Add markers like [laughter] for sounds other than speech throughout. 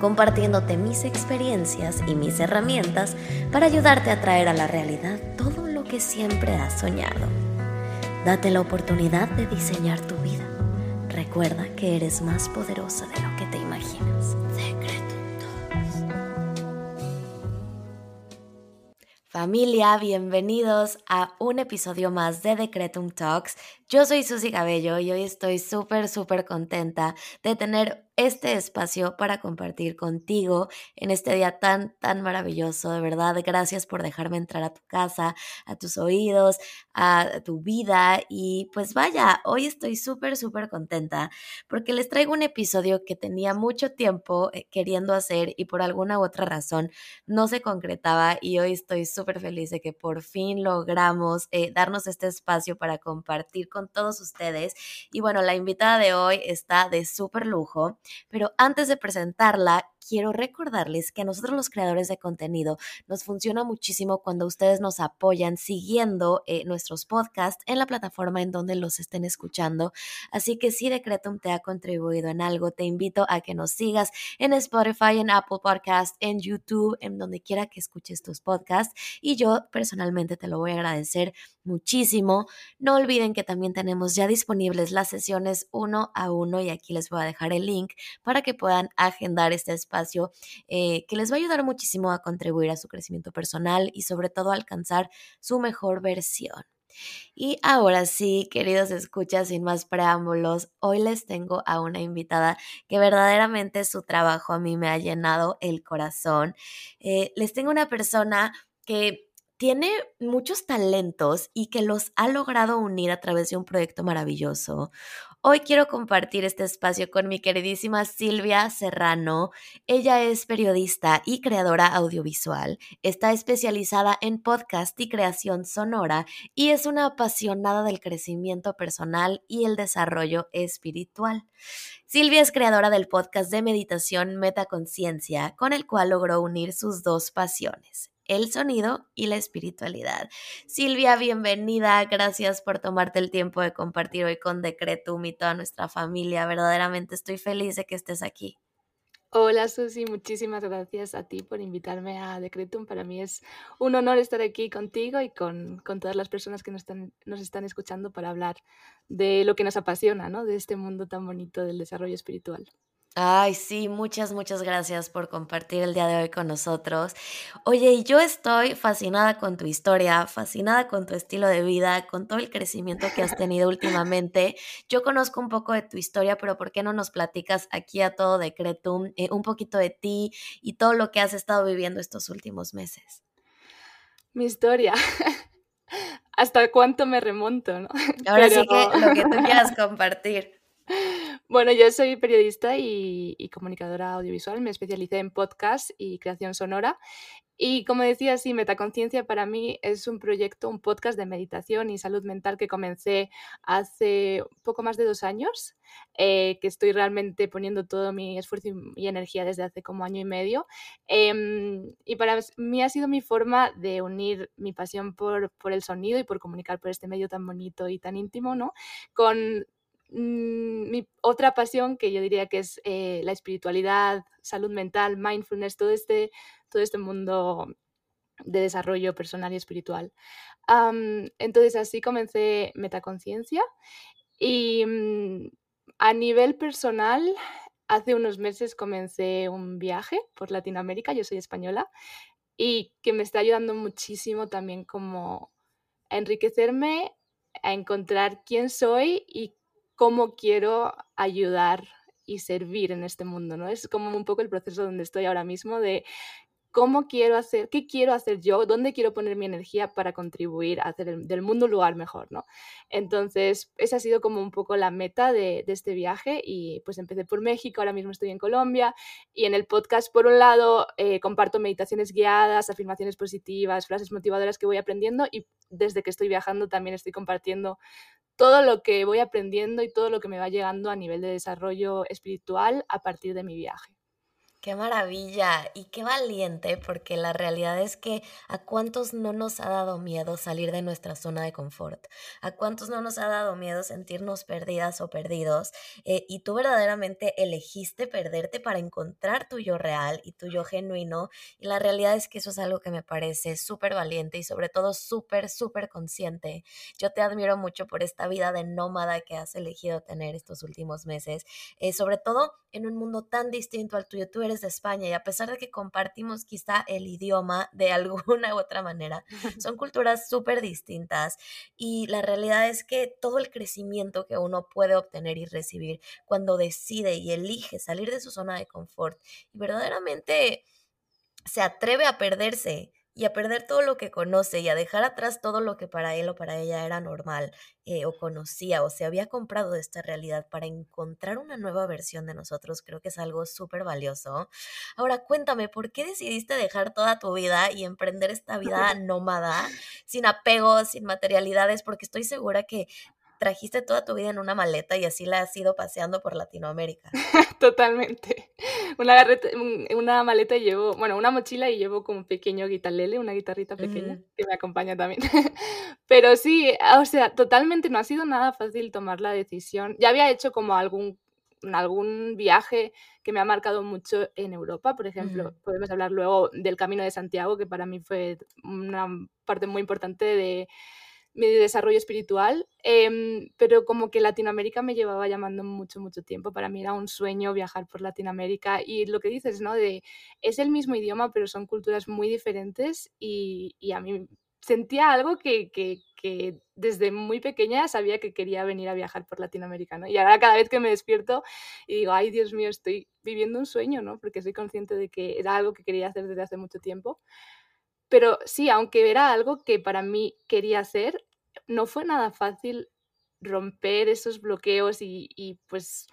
compartiéndote mis experiencias y mis herramientas para ayudarte a traer a la realidad todo lo que siempre has soñado. Date la oportunidad de diseñar tu vida. Recuerda que eres más poderosa de lo que te imaginas. Familia, bienvenidos a un episodio más de Decretum Talks. Yo soy Susy Cabello y hoy estoy súper, súper contenta de tener este espacio para compartir contigo en este día tan, tan maravilloso. De verdad, gracias por dejarme entrar a tu casa, a tus oídos, a tu vida. Y pues vaya, hoy estoy súper, súper contenta porque les traigo un episodio que tenía mucho tiempo eh, queriendo hacer y por alguna u otra razón no se concretaba y hoy estoy súper feliz de que por fin logramos eh, darnos este espacio para compartir con todos ustedes. Y bueno, la invitada de hoy está de súper lujo. Pero antes de presentarla, quiero recordarles que a nosotros los creadores de contenido nos funciona muchísimo cuando ustedes nos apoyan siguiendo eh, nuestros podcasts en la plataforma en donde los estén escuchando. Así que si Decretum te ha contribuido en algo, te invito a que nos sigas en Spotify, en Apple Podcast, en YouTube, en donde quiera que escuches tus podcasts. Y yo personalmente te lo voy a agradecer muchísimo. No olviden que también tenemos ya disponibles las sesiones uno a uno y aquí les voy a dejar el link para que puedan agendar este espacio eh, que les va a ayudar muchísimo a contribuir a su crecimiento personal y sobre todo a alcanzar su mejor versión. Y ahora sí, queridos escuchas, sin más preámbulos, hoy les tengo a una invitada que verdaderamente su trabajo a mí me ha llenado el corazón. Eh, les tengo una persona que tiene muchos talentos y que los ha logrado unir a través de un proyecto maravilloso. Hoy quiero compartir este espacio con mi queridísima Silvia Serrano. Ella es periodista y creadora audiovisual. Está especializada en podcast y creación sonora y es una apasionada del crecimiento personal y el desarrollo espiritual. Silvia es creadora del podcast de meditación Metaconciencia, con el cual logró unir sus dos pasiones, el sonido y la espiritualidad. Silvia, bienvenida. Gracias por tomarte el tiempo de compartir hoy con Decretum y toda nuestra familia. Verdaderamente estoy feliz de que estés aquí. Hola Susi, muchísimas gracias a ti por invitarme a Decretum. Para mí es un honor estar aquí contigo y con, con todas las personas que nos están, nos están escuchando para hablar de lo que nos apasiona, ¿no? de este mundo tan bonito del desarrollo espiritual. Ay, sí, muchas, muchas gracias por compartir el día de hoy con nosotros. Oye, y yo estoy fascinada con tu historia, fascinada con tu estilo de vida, con todo el crecimiento que has tenido últimamente. Yo conozco un poco de tu historia, pero ¿por qué no nos platicas aquí a todo Decretum eh, un poquito de ti y todo lo que has estado viviendo estos últimos meses? Mi historia. [laughs] ¿Hasta cuánto me remonto, no? Ahora sí que lo que tú quieras compartir. [laughs] Bueno, yo soy periodista y, comunicadora audiovisual, me especialicé en podcast y creación sonora. Y como decía, sí, Metaconciencia para mí es un proyecto, un podcast de meditación y salud mental que comencé hace poco más de dos años, eh, que estoy realmente poniendo todo mi esfuerzo y, energía desde hace como año y medio. Em, y para mí ha sido mi forma de unir mi pasión por, el sonido y por comunicar por este medio tan bonito y tan íntimo, ¿no? Mm, mi otra pasión que yo diría que es eh, la espiritualidad, salud mental, mindfulness, todo este, todo este mundo de desarrollo personal y espiritual. entonces así comencé Metaconciencia y mm, a nivel personal, hace unos meses comencé un viaje por Latinoamérica, yo soy española, y que me está ayudando muchísimo también como a enriquecerme, a encontrar quién soy y cómo quiero ayudar y servir en este mundo, ¿no? Es como un poco el proceso donde estoy ahora mismo de cómo quiero hacer, qué quiero hacer yo, dónde quiero poner mi energía para contribuir a hacer del mundo un lugar mejor, ¿no? Entonces, esa ha sido como un poco la meta de, este viaje y pues empecé por México, ahora mismo estoy en Colombia y en el podcast, por un lado, eh, comparto meditaciones guiadas, afirmaciones positivas, frases motivadoras que voy aprendiendo y desde que estoy viajando también estoy compartiendo todo lo que voy aprendiendo y todo lo que me va llegando a nivel de desarrollo espiritual a partir de mi viaje. Qué maravilla y qué valiente, porque la realidad es que a cuántos no nos ha dado miedo salir de nuestra zona de confort, a cuántos no nos ha dado miedo sentirnos perdidas o perdidos, eh, y tú verdaderamente elegiste perderte para encontrar tu yo real y tu yo genuino, y la realidad es que eso es algo que me parece súper valiente y sobre todo súper, súper consciente. Yo te admiro mucho por esta vida de nómada que has elegido tener estos últimos meses, eh, sobre todo en un mundo tan distinto al tuyo. Tú de España y a pesar de que compartimos quizá el idioma de [laughs] alguna u otra manera, [laughs] son culturas súper distintas y la realidad es que todo el crecimiento que uno puede obtener y recibir cuando decide y elige salir de su zona de confort y verdaderamente se atreve a perderse y a perder todo lo que conoce y a dejar atrás todo lo que para él o para ella era normal eh, o conocía o se había comprado de esta realidad para encontrar una nueva versión de nosotros, creo que es algo súper valioso. Ahora cuéntame, ¿por qué decidiste dejar toda tu vida y emprender esta vida [laughs] nómada, sin apegos, sin materialidades? Porque estoy segura que trajiste toda tu vida en una maleta y así la has ido paseando por Latinoamérica. [laughs] Totalmente. Una, una maleta y llevo, bueno, una mochila y llevo como un pequeño guitarlele, una guitarrita pequeña que me acompaña también. [laughs] Pero sí, o sea, totalmente no ha sido nada fácil tomar la decisión. Ya había hecho como algún algún viaje que me ha marcado mucho en Europa, por ejemplo, podemos hablar luego del Camino de Santiago, que para mí fue una parte muy importante de, mi desarrollo espiritual, em, pero como que Latinoamérica me llevaba llamando mucho, mucho tiempo. Para mí era un sueño viajar por Latinoamérica y lo que dices, ¿no? De, es el mismo idioma, pero son culturas muy diferentes y, y a mí sentía algo que, que, que, desde muy pequeña sabía que quería venir a viajar por Latinoamérica, ¿no? Y ahora cada vez que me despierto y digo, ay Dios mío, estoy viviendo un sueño, ¿no? Porque soy consciente de que era algo que quería hacer desde hace mucho tiempo. Pero sí, aunque era algo que para mí quería hacer, no fue nada fácil romper esos bloqueos y, pues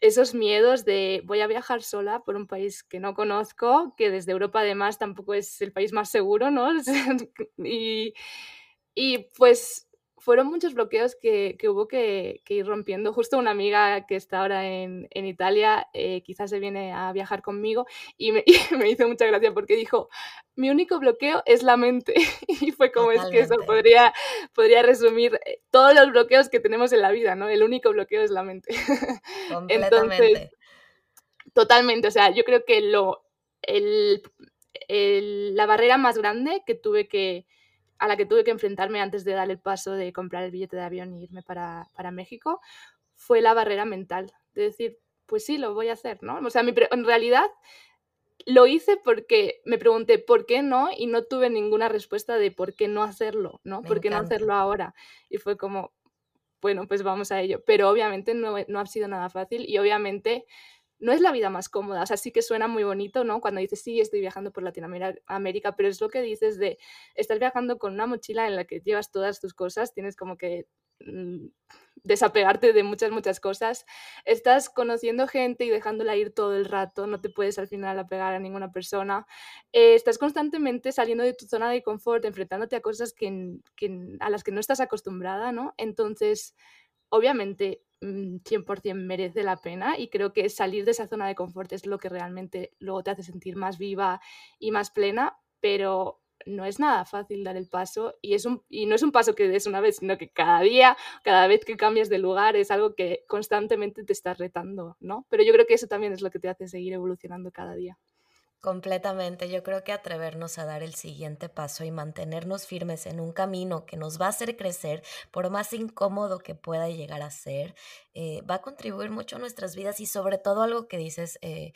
esos miedos de voy a viajar sola por un país que no conozco, que desde Europa además tampoco es el país más seguro, ¿no? [laughs] y, y pues fueron muchos bloqueos que, hubo que, ir rompiendo. Justo una amiga que está ahora en, Italia, eh, quizás se viene a viajar conmigo [laughs] y me, hizo mucha gracia porque dijo, mi único bloqueo es la mente. [laughs] y fue como es que eso podría, podría resumir eh, todos los bloqueos que tenemos en la vida, ¿no? El único bloqueo es la mente. [laughs] Entonces, totalmente, o sea, yo creo que lo, la barrera más grande que tuve que a la que tuve que enfrentarme antes de dar el paso de comprar el billete de avión y irme para, México fue la barrera mental, de decir, pues sí, lo voy a hacer, ¿no? O sea, en realidad lo hice porque me pregunté por qué no y no tuve ninguna respuesta de por qué no hacerlo, ¿no? ¿Por qué no hacerlo ahora? Y fue como, bueno, pues vamos a ello. Pero obviamente no, no ha sido nada fácil y obviamente no es la vida más cómoda. O sea, sí que suena muy bonito, ¿no? Cuando dices, sí, estoy viajando por Latinoamérica, pero es lo que dices de, estás viajando con una mochila en la que llevas todas tus cosas, tienes como que mm, desapegarte de muchas, muchas cosas. Estás conociendo gente y dejándola ir todo el rato, no te puedes al final apegar a ninguna persona. Eh, estás constantemente saliendo de tu zona de confort, enfrentándote a cosas que, que, a las que no estás acostumbrada, ¿no? Entonces, obviamente 100% mm, merece la pena y creo que salir de esa zona de confort es lo que realmente luego te hace sentir más viva y más plena, pero no es nada fácil dar el paso y, es un, y no es un paso que des una vez, sino que cada día, cada vez que cambias de lugar es algo que constantemente te estás retando, ¿no? Pero yo creo que eso también es lo que te hace seguir evolucionando cada día. Completamente. Yo creo que atrevernos a dar el siguiente paso y mantenernos firmes en un camino que nos va a hacer crecer, por más incómodo que pueda llegar a ser, eh, va a contribuir mucho a nuestras vidas y sobre todo algo que dices eh,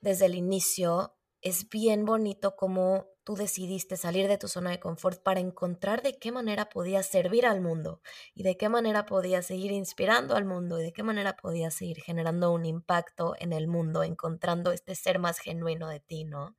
desde el inicio, es bien bonito como tú decidiste salir de tu zona de confort para encontrar de qué manera podías servir al mundo y de qué manera podías seguir inspirando al mundo y de qué manera podías seguir generando un impacto en el mundo, encontrando este ser más genuino de ti, ¿no?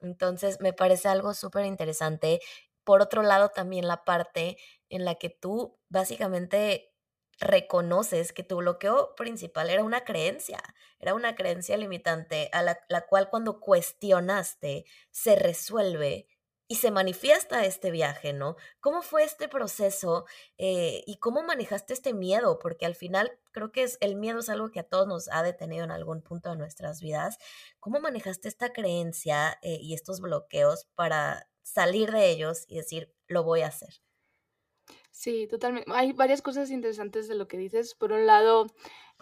Entonces, me parece algo súper interesante. Por otro lado, también la parte en la que tú básicamente reconoces que tu bloqueo principal era una creencia, era una creencia limitante a la, la cual cuando cuestionaste se resuelve y se manifiesta este viaje, ¿no? ¿Cómo fue este proceso eh, y cómo manejaste este miedo? Porque al final creo que es, el miedo es algo que a todos nos ha detenido en algún punto de nuestras vidas. ¿Cómo manejaste esta creencia eh, y estos bloqueos para salir de ellos y decir, lo voy a hacer? Sí, totalmente. Hay varias cosas interesantes de lo que dices. Por un lado,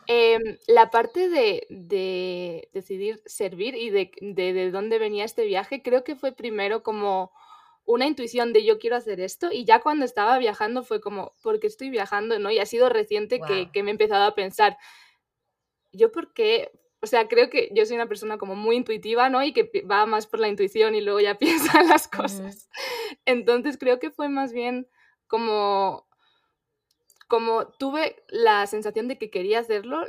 em, la parte de, de, decidir servir y de, de, de, dónde venía este viaje, creo que fue primero como una intuición de yo quiero hacer esto y ya cuando estaba viajando fue como, ¿por qué estoy viajando? ¿no? Y ha sido reciente wow. que, que me he empezado a pensar, ¿yo por qué? O sea, creo que yo soy una persona como muy intuitiva, ¿no? Y que va más por la intuición y luego ya [laughs] piensa las cosas. Uh -huh. Entonces creo que fue más bien como, como tuve la sensación de que quería hacerlo,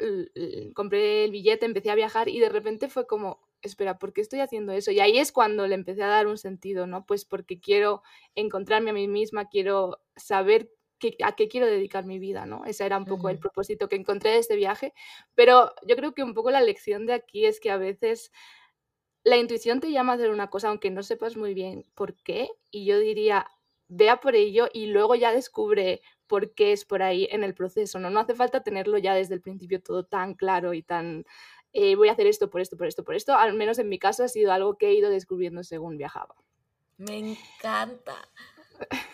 compré el billete, empecé a viajar y de repente fue como, espera, ¿por qué estoy haciendo eso? Y ahí es cuando le empecé a dar un sentido, ¿no? Pues porque quiero encontrarme a mí misma, quiero saber qué, a qué quiero dedicar mi vida, ¿no? Ese era un poco uh -huh. el propósito que encontré de este viaje, pero yo creo que un poco la lección de aquí es que a veces la intuición te llama a hacer una cosa aunque no sepas muy bien por qué, y yo diría, vea por ello y luego ya descubre por qué es por ahí en el proceso, ¿no? No hace falta tenerlo ya desde el principio todo tan claro y tan, eh, voy a hacer esto por esto, por esto, por esto. Al menos en mi caso ha sido algo que he ido descubriendo según viajaba. Me encanta. [laughs]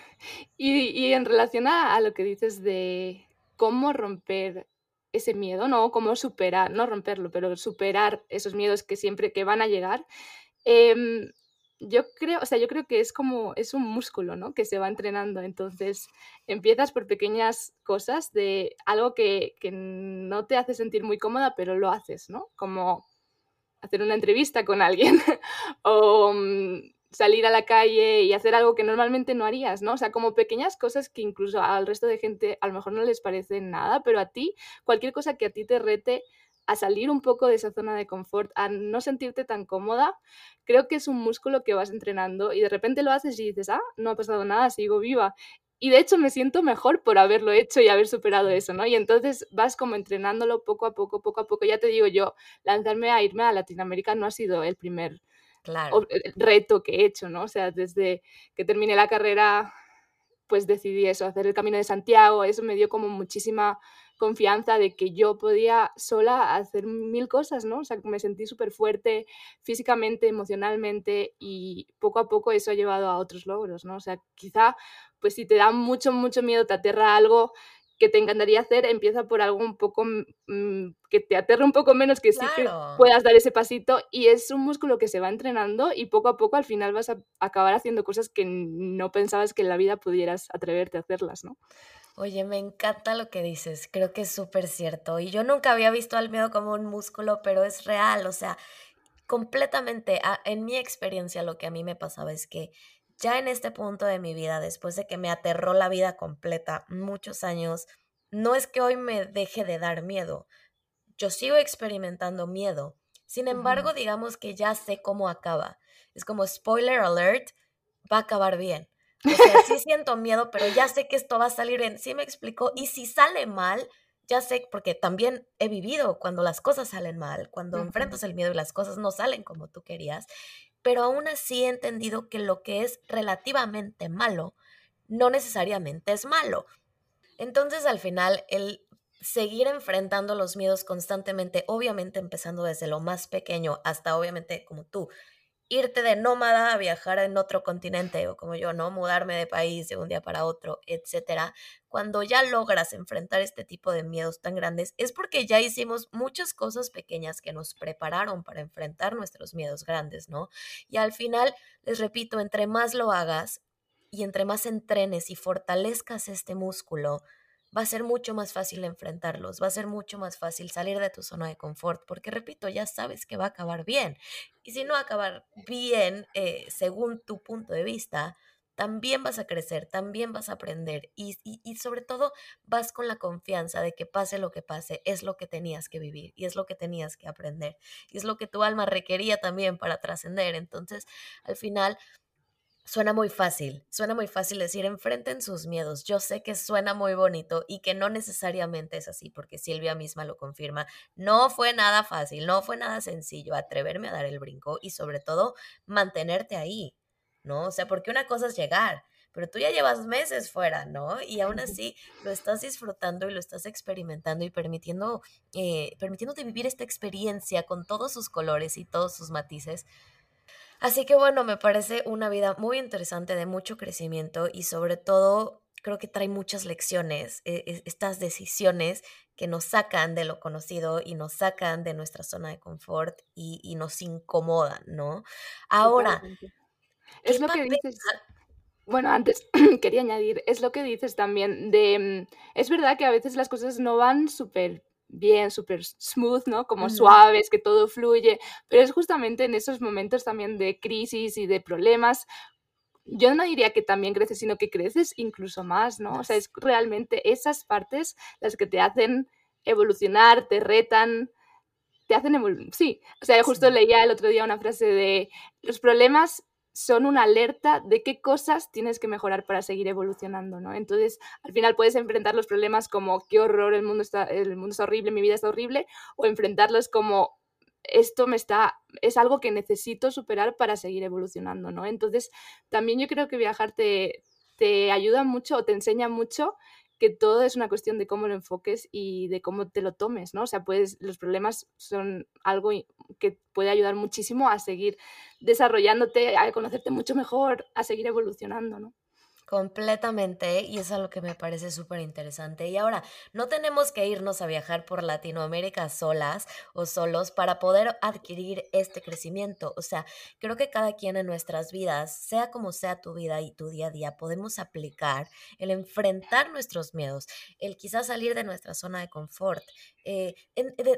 Y, y en relación a, a, lo que dices de cómo romper ese miedo, ¿no? Cómo superar, no romperlo, pero superar esos miedos que siempre que van a llegar. Eh, yo creo, o sea, yo creo que es como, es un músculo, ¿no? Que se va entrenando. Entonces, empiezas por pequeñas cosas de algo que, que no te hace sentir muy cómoda, pero lo haces, ¿no? Como hacer una entrevista con alguien [laughs] o um, salir a la calle y hacer algo que normalmente no harías, ¿no? O sea, como pequeñas cosas que incluso al resto de gente a lo mejor no les parece nada, pero a ti, cualquier cosa que a ti te rete a salir un poco de esa zona de confort, a no sentirte tan cómoda, creo que es un músculo que vas entrenando y de repente lo haces y dices, ah, no ha pasado nada, sigo viva. Y de hecho me siento mejor por haberlo hecho y haber superado eso, ¿no? Y entonces vas como entrenándolo poco a poco, poco a poco. Ya te digo yo, lanzarme a irme a Latinoamérica no ha sido el primer claro. reto que he hecho, ¿no? O sea, desde que terminé la carrera, pues decidí eso, hacer el Camino de Santiago, eso me dio como muchísima confianza de que yo podía sola hacer mil cosas, ¿no? O sea, me sentí súper fuerte físicamente, emocionalmente y poco a poco eso ha llevado a otros logros, ¿no? O sea, quizá, pues si te da mucho, mucho miedo, te aterra algo que te encantaría hacer, empieza por algo un poco mmm, que te aterre un poco menos, que claro. sí que puedas dar ese pasito y es un músculo que se va entrenando y poco a poco al final vas a acabar haciendo cosas que no pensabas que en la vida pudieras atreverte a hacerlas, ¿no? Oye, me encanta lo que dices, creo que es súper cierto. Y yo nunca había visto al miedo como un músculo, pero es real, o sea, completamente, en mi experiencia lo que a mí me pasaba es que ya en este punto de mi vida, después de que me aterró la vida completa, muchos años, no es que hoy me deje de dar miedo, yo sigo experimentando miedo. Sin embargo, uh -huh. digamos que ya sé cómo acaba. Es como spoiler alert, va a acabar bien. O sea, sí siento miedo, pero ya sé que esto va a salir bien. Sí me explico. Y si sale mal, ya sé, porque también he vivido cuando las cosas salen mal, cuando uh -huh. enfrentas el miedo y las cosas no salen como tú querías. Pero aún así he entendido que lo que es relativamente malo, no necesariamente es malo. Entonces, al final, el seguir enfrentando los miedos constantemente, obviamente empezando desde lo más pequeño hasta obviamente como tú, irte de nómada a viajar en otro continente o como yo, ¿no? Mudarme de país de un día para otro, etcétera. Cuando ya logras enfrentar este tipo de miedos tan grandes, es porque ya hicimos muchas cosas pequeñas que nos prepararon para enfrentar nuestros miedos grandes, ¿no? Y al final, les repito, entre más lo hagas y entre más entrenes y fortalezcas este músculo, va a ser mucho más fácil enfrentarlos, va a ser mucho más fácil salir de tu zona de confort, porque repito, ya sabes que va a acabar bien. Y si no acabar bien, eh, según tu punto de vista, también vas a crecer, también vas a aprender y, y, sobre todo vas con la confianza de que pase lo que pase, es lo que tenías que vivir y es lo que tenías que aprender y es lo que tu alma requería también para trascender. Entonces, al final, Suena muy fácil, suena muy fácil decir enfrenten sus miedos. Yo sé que suena muy bonito y que no necesariamente es así, porque Silvia misma lo confirma. No fue nada fácil, no fue nada sencillo atreverme a dar el brinco y sobre todo mantenerte ahí, ¿no? O sea, porque una cosa es llegar, pero tú ya llevas meses fuera, ¿no? Y aún así lo estás disfrutando y lo estás experimentando y permitiendo, eh, permitiéndote vivir esta experiencia con todos sus colores y todos sus matices Así que bueno, me parece una vida muy interesante, de mucho crecimiento y sobre todo creo que trae muchas lecciones, eh, eh, estas decisiones que nos sacan de lo conocido y nos sacan de nuestra zona de confort y, nos incomodan, ¿no? Ahora, es lo que dices. Bueno, antes [clears throat] quería añadir, es lo que dices también de, mm, es verdad que a veces las cosas no van súper bien, súper smooth, ¿no? Como suaves, que todo fluye, pero es justamente en esos momentos también de crisis y de problemas. Yo no diría que también creces, sino que creces incluso más, ¿no? O sea, es realmente esas partes las que te hacen evolucionar, te retan, te hacen evolucionar. Sí, o sea, justo leía el otro día una frase de los problemas son una alerta de qué cosas tienes que mejorar para seguir evolucionando, ¿no? Entonces, al final puedes enfrentar los problemas como qué horror, el mundo está, el mundo es horrible, mi vida está horrible, o enfrentarlos como esto me está, es algo que necesito superar para seguir evolucionando, ¿no? Entonces, también yo creo que viajar te, te ayuda mucho o te enseña mucho que todo es una cuestión de cómo lo enfoques y de cómo te lo tomes, ¿no? O sea, pues los problemas son algo que puede ayudar muchísimo a seguir desarrollándote, a conocerte mucho mejor, a seguir evolucionando, ¿no? Completamente, y es algo que me parece súper interesante. Y ahora, no tenemos que irnos a viajar por Latinoamérica solas o solos para poder adquirir este crecimiento. O sea, creo que cada quien en nuestras vidas, sea como sea tu vida y tu día a día, podemos aplicar el enfrentar nuestros miedos, el quizás salir de nuestra zona de confort, eh,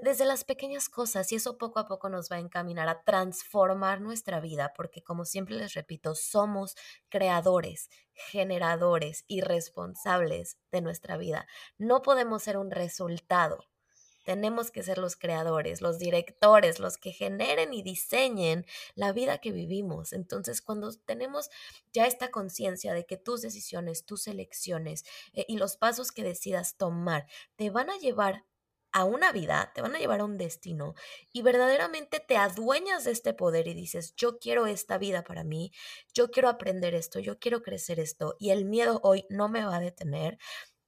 desde las pequeñas cosas, y eso poco a poco nos va a encaminar a transformar nuestra vida, porque como siempre les repito, somos creadores generadores y responsables de nuestra vida. No podemos ser un resultado. Tenemos que ser los creadores, los directores, los que generen y diseñen la vida que vivimos. Entonces, cuando tenemos ya esta conciencia de que tus decisiones, tus elecciones eh, y los pasos que decidas tomar te van a llevar a una vida, te van a llevar a un destino y verdaderamente te adueñas de este poder y dices, yo quiero esta vida para mí, yo quiero aprender esto, yo quiero crecer esto y el miedo hoy no me va a detener,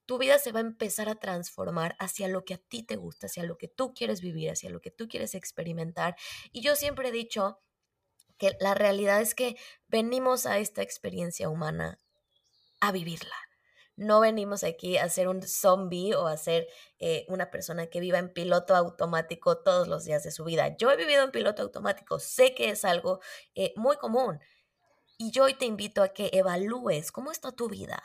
tu vida se va a empezar a transformar hacia lo que a ti te gusta, hacia lo que tú quieres vivir, hacia lo que tú quieres experimentar. Y yo siempre he dicho que la realidad es que venimos a esta experiencia humana a vivirla no venimos aquí a ser un zombie o a ser eh, una persona que viva en piloto automático todos los días de su vida. Yo he vivido en piloto automático, sé que es algo eh, muy común. Y yo hoy te invito a que evalúes cómo está tu vida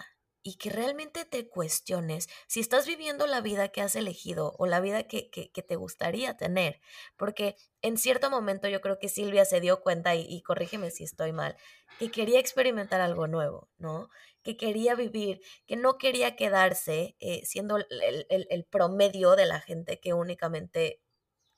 y que realmente te cuestiones si estás viviendo la vida que has elegido o la vida que, que, te gustaría tener. Porque en cierto momento yo creo que Silvia se dio cuenta, y, corrígeme si estoy mal, que quería experimentar algo nuevo, ¿no? que quería vivir, que no quería quedarse eh, siendo el, promedio de la gente que únicamente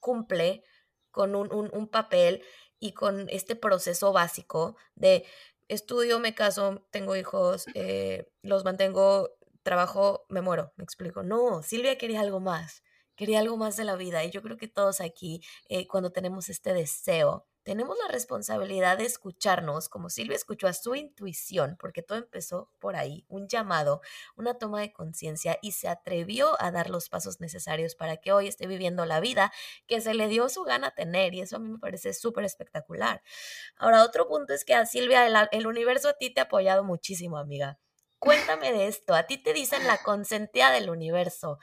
cumple con un, papel y con este proceso básico de estudio, me caso, tengo hijos, eh, los mantengo, trabajo, me muero, me explico. No, Silvia quería algo más, quería algo más de la vida y yo creo que todos aquí, eh, cuando tenemos este deseo, tenemos la responsabilidad de escucharnos, como Silvia escuchó a su intuición, porque todo empezó por ahí, un llamado, una toma de conciencia y se atrevió a dar los pasos necesarios para que hoy esté viviendo la vida que se le dio su gana tener y eso a mí me parece súper espectacular. Ahora, otro punto es que a Silvia, el, universo a ti te ha apoyado muchísimo, amiga. Cuéntame de esto. A ti te dicen la consentida del universo.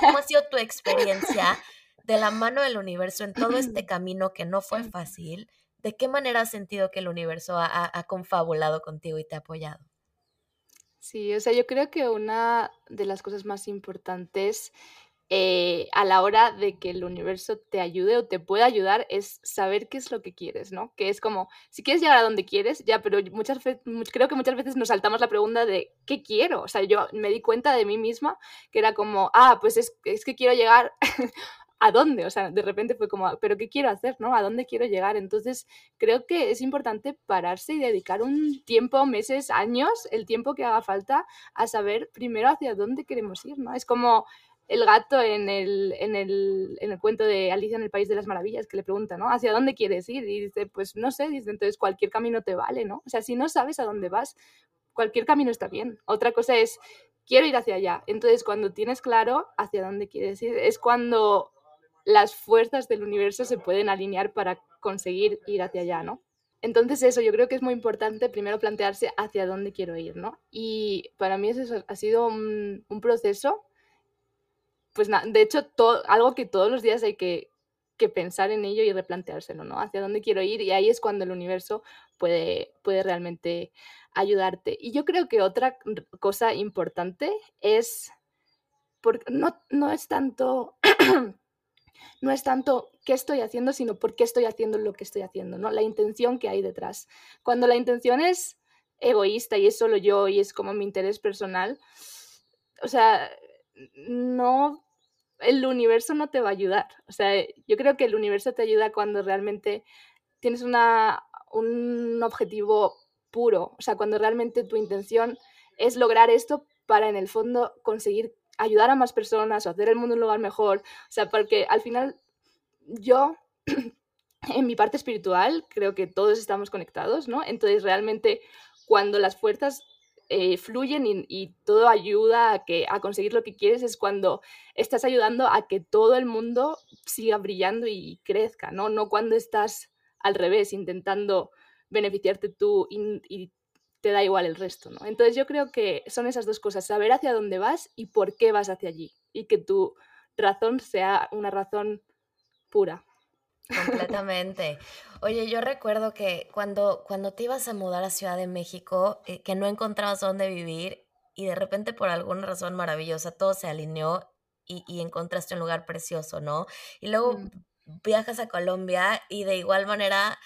¿Cómo ha sido tu experiencia de la mano del universo en todo este [clears throat] camino que no fue fácil, ¿de qué manera has sentido que el universo ha, confabulado contigo y te ha apoyado? Sí, o sea, yo creo que una de las cosas más importantes eh, a la hora de que el universo te ayude o te pueda ayudar es saber qué es lo que quieres, ¿no? Que es como, si quieres llegar a donde quieres, ya, pero muchas veces, creo que muchas veces nos saltamos la pregunta de ¿qué quiero? O sea, yo me di cuenta de mí misma que era como, ah, pues es, es que quiero llegar ¿a dónde? O sea, de repente fue como, ¿pero qué quiero hacer? ¿No? ¿A dónde quiero llegar? Entonces, creo que es importante pararse y dedicar un tiempo, meses, años, el tiempo que haga falta a saber primero hacia dónde queremos ir, ¿no? Es como el gato en el, en el, en el cuento de Alicia en el País de las Maravillas, que le pregunta, ¿no? ¿Hacia dónde quieres ir? Y dice, pues no sé, dice, entonces cualquier camino te vale, ¿no? O sea, si no sabes a dónde vas, cualquier camino está bien. Otra cosa es, quiero ir hacia allá. Entonces, cuando tienes claro hacia dónde quieres ir, es cuando las fuerzas del universo se pueden alinear para conseguir ir hacia allá, ¿no? Entonces eso, yo creo que es muy importante primero plantearse hacia dónde quiero ir, ¿no? Y para mí eso ha sido un, proceso pues de hecho, todo, algo que todos los días hay que, que, pensar en ello y replanteárselo, ¿no? Hacia dónde quiero ir y ahí es cuando el universo puede, puede realmente ayudarte. Y yo creo que otra cosa importante es, porque no, no es tanto... [clears throat] no es tanto qué estoy haciendo, sino por qué estoy haciendo lo que estoy haciendo, ¿no? La intención que hay detrás. Cuando la intención es egoísta y es solo yo y es como mi interés personal, o sea, no, el universo no te va a ayudar. O sea, yo creo que el universo te ayuda cuando realmente tienes una, un objetivo puro, o sea, cuando realmente tu intención es lograr esto para en el fondo conseguir ayudar a más personas o hacer el mundo un lugar mejor. O sea, porque al final yo, [clears throat] en mi parte espiritual, creo que todos estamos conectados, ¿no? Entonces, realmente, cuando las fuerzas eh, fluyen y, todo ayuda a, que, a conseguir lo que quieres es cuando estás ayudando a que todo el mundo siga brillando y crezca, ¿no? No cuando estás al revés, intentando beneficiarte tú y, te da igual el resto, ¿no? Entonces yo creo que son esas dos cosas, saber hacia dónde vas y por qué vas hacia allí y que tu razón sea una razón pura. Completamente. Oye, yo recuerdo que cuando, cuando te ibas a mudar a Ciudad de México, eh, que no encontrabas dónde vivir y de repente por alguna razón maravillosa todo se alineó y, encontraste un lugar precioso, ¿no? Y luego mm. viajas a Colombia y de igual manera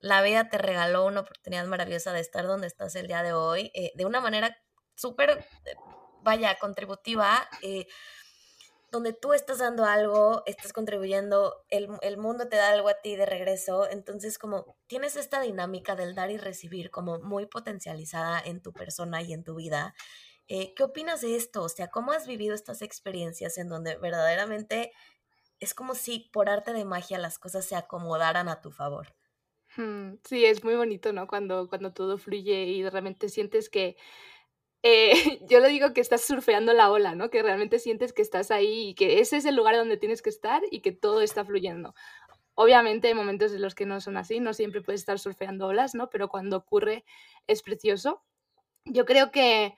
la vida te regaló una oportunidad maravillosa de estar donde estás el día de hoy, eh, de una manera súper, eh, vaya, contributiva donde tú estás dando algo, estás contribuyendo, el, el, mundo te da algo a ti de regreso, entonces como tienes esta dinámica del dar y recibir como muy potencializada en tu persona y en tu vida. Eh, ¿Qué opinas de esto? O sea, ¿cómo has vivido estas experiencias en donde verdaderamente es como si por arte de magia las cosas se acomodaran a tu favor? Sí, es muy bonito, ¿no? Cuando, cuando todo fluye y realmente sientes que eh, [laughs] yo le digo que estás surfeando la ola, ¿no? Que realmente sientes que estás ahí y que ese es el lugar donde tienes que estar y que todo está fluyendo. Obviamente hay momentos en los que no son así, no siempre puedes estar surfeando olas, ¿no? Pero cuando ocurre es precioso. Yo creo que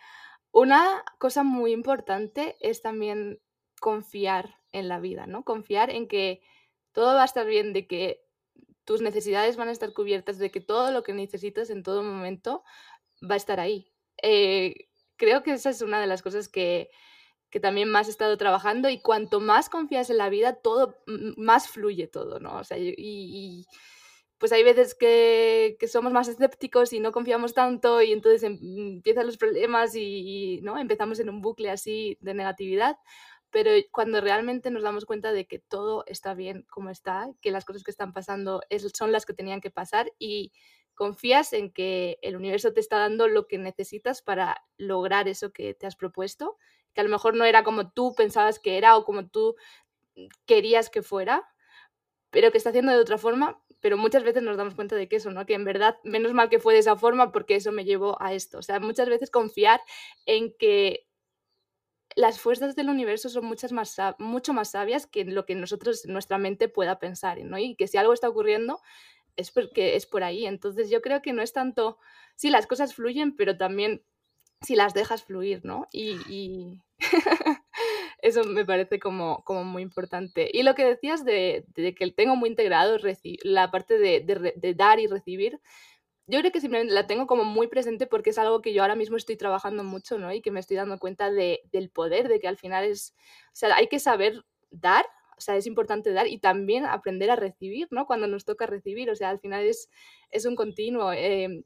una cosa muy importante es también confiar en la vida, ¿no? Confiar en que todo va a estar bien, de que tus necesidades van a estar cubiertas, de que todo lo que necesitas en todo momento va a estar ahí. Eh, creo que esa es una de las cosas que, que también más he estado trabajando y cuanto más confías en la vida, todo, más fluye todo, ¿no? O sea, y, pues hay veces que, que, somos más escépticos y no confiamos tanto y entonces em, empiezan los problemas y, ¿no? empezamos en un bucle así de negatividad, pero cuando realmente nos damos cuenta de que todo está bien como está, que las cosas que están pasando son las que tenían que pasar y confías en que el universo te está dando lo que necesitas para lograr eso que te has propuesto, que a lo mejor no era como tú pensabas que era o como tú querías que fuera, pero que está haciendo de otra forma, pero muchas veces nos damos cuenta de que eso, ¿no? Que en verdad, menos mal que fue de esa forma porque eso me llevó a esto. O sea, muchas veces confiar en que las fuerzas del universo son muchas más, mucho más sabias que lo que nosotros, nuestra mente pueda pensar, ¿no? Y que si algo está ocurriendo, es porque es por ahí. Entonces yo creo que no es tanto, sí, las cosas fluyen, pero también si las dejas fluir, ¿no? Y, [laughs] eso me parece como, como muy importante. Y lo que decías de, que tengo muy integrado la parte de, dar y recibir, yo creo que simplemente la tengo como muy presente porque es algo que yo ahora mismo estoy trabajando mucho, ¿no? Y que me estoy dando cuenta de, del poder, de que al final es, o sea, hay que saber dar, o sea, es importante dar y también aprender a recibir, ¿no? Cuando nos toca recibir, o sea, al final es, es un continuo. Eh,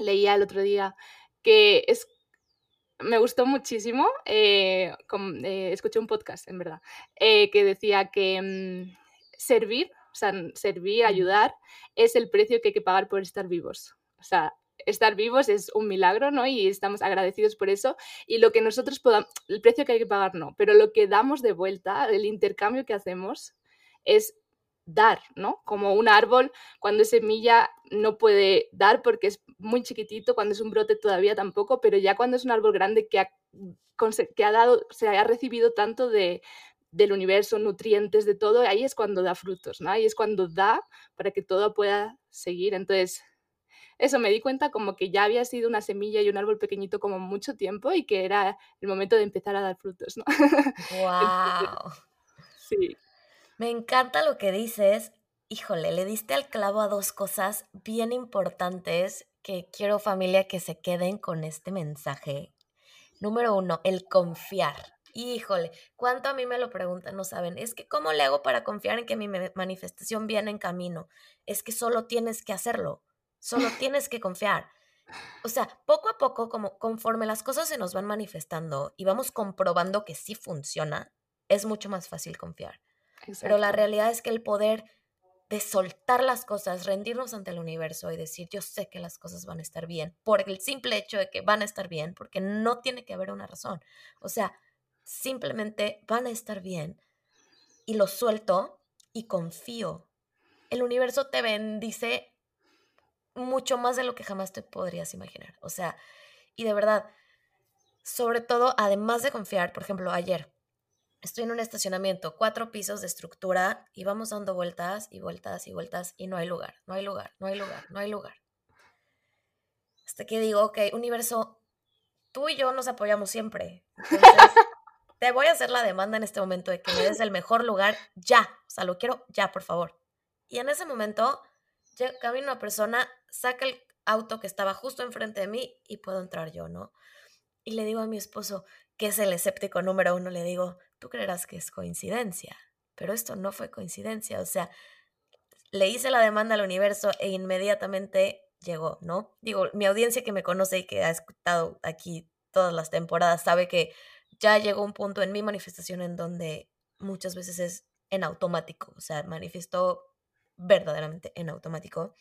leía el otro día que es me gustó muchísimo. Eh, eh, escuché un podcast, en verdad, eh, que decía que mm, servir, o sea, servir, ayudar, es el precio que hay que pagar por estar vivos. O sea, estar vivos es un milagro, ¿no? Y estamos agradecidos por eso. Y lo que nosotros podamos, el precio que hay que pagar no, pero lo que damos de vuelta, el intercambio que hacemos es dar, ¿no? Como un árbol, cuando es semilla no puede dar porque es muy chiquitito, cuando es un brote todavía tampoco, pero ya cuando es un árbol grande que ha, que ha dado, se ha recibido tanto de, del universo, nutrientes, de todo, ahí es cuando da frutos, ¿no? Ahí es cuando da para que todo pueda seguir. Entonces, eso me di cuenta como que ya había sido una semilla y un árbol pequeñito como mucho tiempo y que era el momento de empezar a dar frutos, ¿no? [laughs] ¡Wow! sí. Me encanta lo que dices. Híjole, le diste al clavo a dos cosas bien importantes que quiero familia que se queden con este mensaje. Número uno, el confiar. Híjole, ¿cuánto a mí me lo preguntan? No saben. Es que, ¿cómo le hago para confiar en que mi manifestación viene en camino? Es que solo tienes que hacerlo. Solo tienes que confiar. O sea, poco a poco, como conforme las cosas se nos van manifestando y vamos comprobando que sí funciona, es mucho más fácil confiar. Pero la realidad es que el poder de soltar las cosas, rendirnos ante el universo y decir, yo sé que las cosas van a estar bien, por el simple hecho de que van a estar bien, porque no tiene que haber una razón. O sea, simplemente van a estar bien y lo suelto y confío. El universo te bendice mucho más de lo que jamás te podrías imaginar. O sea, y de verdad, sobre todo, además de confiar, por ejemplo, ayer estoy en un estacionamiento, cuatro pisos de estructura y vamos dando vueltas y vueltas y vueltas y no hay lugar, no hay lugar, no hay lugar, no hay lugar. Hasta que digo, ok, universo, tú y yo nos apoyamos siempre. [laughs] te voy a hacer la demanda en este momento de que me des el mejor lugar ya. O sea, lo quiero ya, por favor. Y en ese momento, camina una persona, saca el auto que estaba justo enfrente de mí y puedo entrar yo, ¿no? Y le digo a mi esposo, que es el escéptico número uno, le digo, tú creerás que es coincidencia, pero esto no fue coincidencia, o sea, le hice la demanda al universo e inmediatamente llegó, ¿no? Digo, mi audiencia que me conoce y que ha escuchado aquí todas las temporadas sabe que ya llegó un punto en mi manifestación en donde muchas veces es en automático, o sea, manifestó verdaderamente en automático.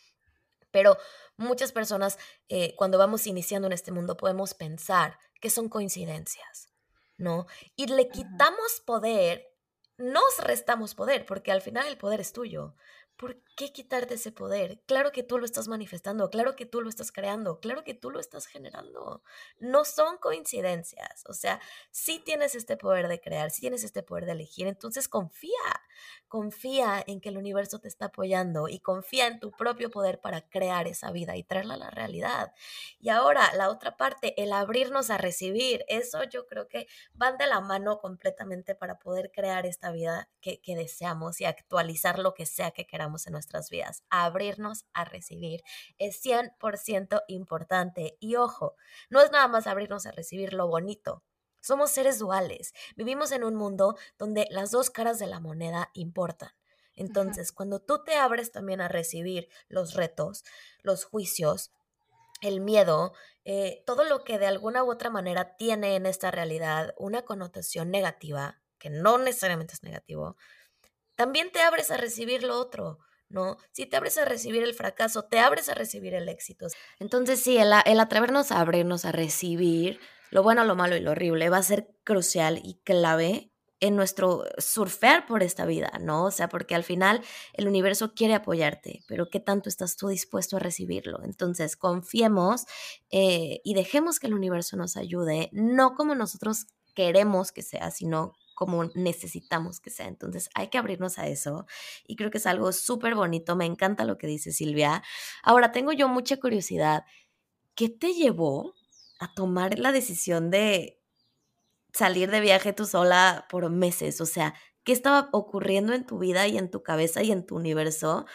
Pero muchas personas, eh, cuando vamos iniciando en este mundo, podemos pensar que son coincidencias. ¿no? Y le quitamos poder, nos restamos poder, porque al final el poder es tuyo. ¿Por qué quitarte ese poder? Claro que tú lo estás manifestando, claro que tú lo estás creando, claro que tú lo estás generando. No son coincidencias. O sea, si tienes este poder de crear, si tienes este poder de elegir, entonces confía. Confía en que el universo te está apoyando y confía en tu propio poder para crear esa vida y traerla a la realidad. Y ahora, la otra parte, el abrirnos a recibir, eso yo creo que van de la mano completamente para poder crear esta vida que, deseamos y actualizar lo que sea que queramos en nuestras vidas. Abrirnos a recibir es 100% importante. Y ojo, no es nada más abrirnos a recibir lo bonito. Somos seres duales. Vivimos en un mundo donde las dos caras de la moneda importan. Entonces, cuando tú te abres también a recibir los retos, los juicios, el miedo, eh, todo lo que de alguna u otra manera tiene en esta realidad una connotación negativa, que no necesariamente es negativo, también te abres a recibir lo otro, ¿no? Si te abres a recibir el fracaso, te abres a recibir el éxito. Entonces sí, el, el atrevernos a abrirnos a recibir lo bueno, lo malo y lo horrible va a ser crucial y clave en nuestro surfear por esta vida, ¿no? O sea, porque al final el universo quiere apoyarte, pero ¿qué tanto estás tú dispuesto a recibirlo? Entonces, confiemos eh, y dejemos que el universo nos ayude, no como nosotros queremos que sea, sino como necesitamos que sea. Entonces hay que abrirnos a eso y creo que es algo súper bonito. Me encanta lo que dice Silvia. Ahora tengo yo mucha curiosidad. ¿Qué te llevó a tomar la decisión de salir de viaje tú sola por meses? O sea, ¿qué estaba ocurriendo en tu vida y en tu cabeza y en tu universo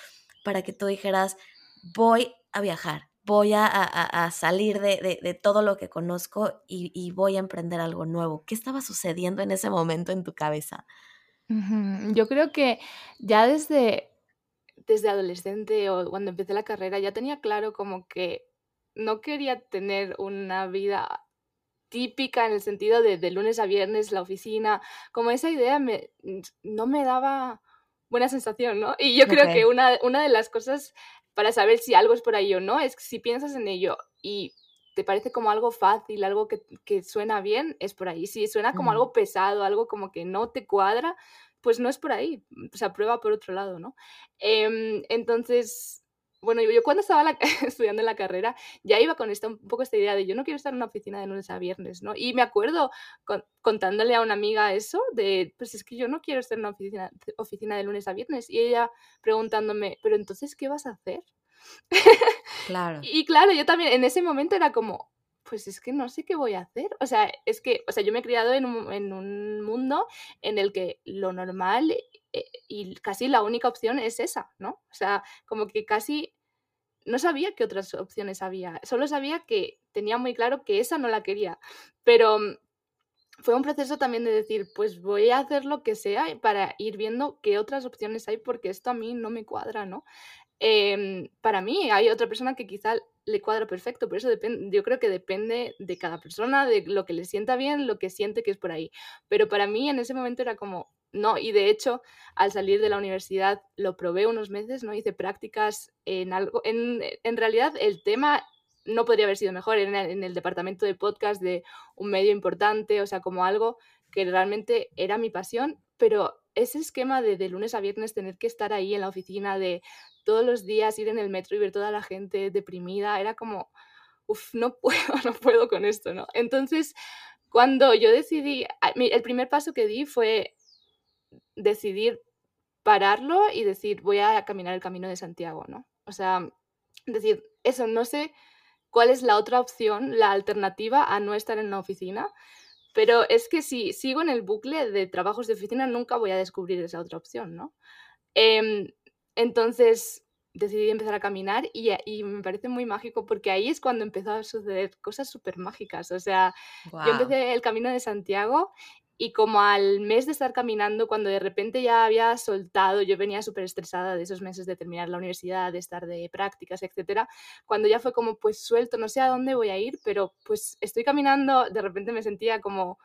para que tú dijeras, voy a viajar? Voy a, salir de, todo lo que conozco y, voy a emprender algo nuevo. ¿Qué estaba sucediendo en ese momento en tu cabeza? Yo creo que ya desde, desde adolescente o cuando empecé la carrera ya tenía claro como que no quería tener una vida típica en el sentido de, de lunes a viernes la oficina, como esa idea me, no me daba buena sensación, ¿no? Y yo creo que una, una de las cosas para saber si algo es por ahí o no, es que si piensas en ello y te parece como algo fácil, algo que, que suena bien, es por ahí. Si suena como algo pesado, algo como que no te cuadra, pues no es por ahí. O sea, prueba por otro lado, ¿no? Em, entonces, bueno, yo, cuando estaba [laughs] estudiando en la carrera ya iba con esta, un poco esta idea de yo no quiero estar en una oficina de lunes a viernes, ¿no? Y me acuerdo contándole a una amiga eso, de, pues es que yo no quiero estar en una oficina, oficina de lunes a viernes. Y ella preguntándome, pero entonces, ¿qué vas a hacer? Claro. [laughs] y claro, yo también en ese momento era como, pues es que no sé qué voy a hacer. O sea, es que, o sea, yo me he criado en un, en un mundo en el que lo normal eh, y casi la única opción es esa, ¿no? O sea, como que casi no sabía qué otras opciones había, solo sabía que tenía muy claro que esa no la quería, pero mm, fue un proceso también de decir, pues voy a hacer lo que sea para ir viendo qué otras opciones hay porque esto a mí no me cuadra, ¿no? Em, para mí hay otra persona que quizá le cuadra perfecto, pero eso depende, yo creo que depende de cada persona, de lo que le sienta bien, lo que siente que es por ahí. Pero para mí en ese momento era como, no, y de hecho, al salir de la universidad lo probé unos meses, ¿no? Hice prácticas en algo, en, en realidad el tema no podría haber sido mejor en en el, departamento de podcast de un medio importante, o sea, como algo que realmente era mi pasión, pero ese esquema de, de lunes a viernes tener que estar ahí en la oficina, de todos los días ir en el metro y ver toda la gente deprimida, era como, uff, no [laughs] puedo, no puedo con esto, ¿no? Entonces, cuando yo decidí, el primer paso que di fue decidir pararlo y decir, voy a caminar el camino de Santiago, ¿no? O sea, decir, eso, no sé cuál es la otra opción, la alternativa a no estar en la oficina, pero es que si sigo en el bucle de trabajos de oficina, nunca voy a descubrir esa otra opción, ¿no? Em, entonces decidí empezar a caminar y, y, me parece muy mágico porque ahí es cuando empezó a suceder cosas súper mágicas. O sea, yo empecé el camino de Santiago y como al mes de estar caminando, cuando de repente ya había soltado, yo venía súper estresada de esos meses de terminar la universidad, de estar de prácticas, etcétera, cuando ya fue como, pues suelto, no sé a dónde voy a ir, pero pues estoy caminando, de repente me sentía como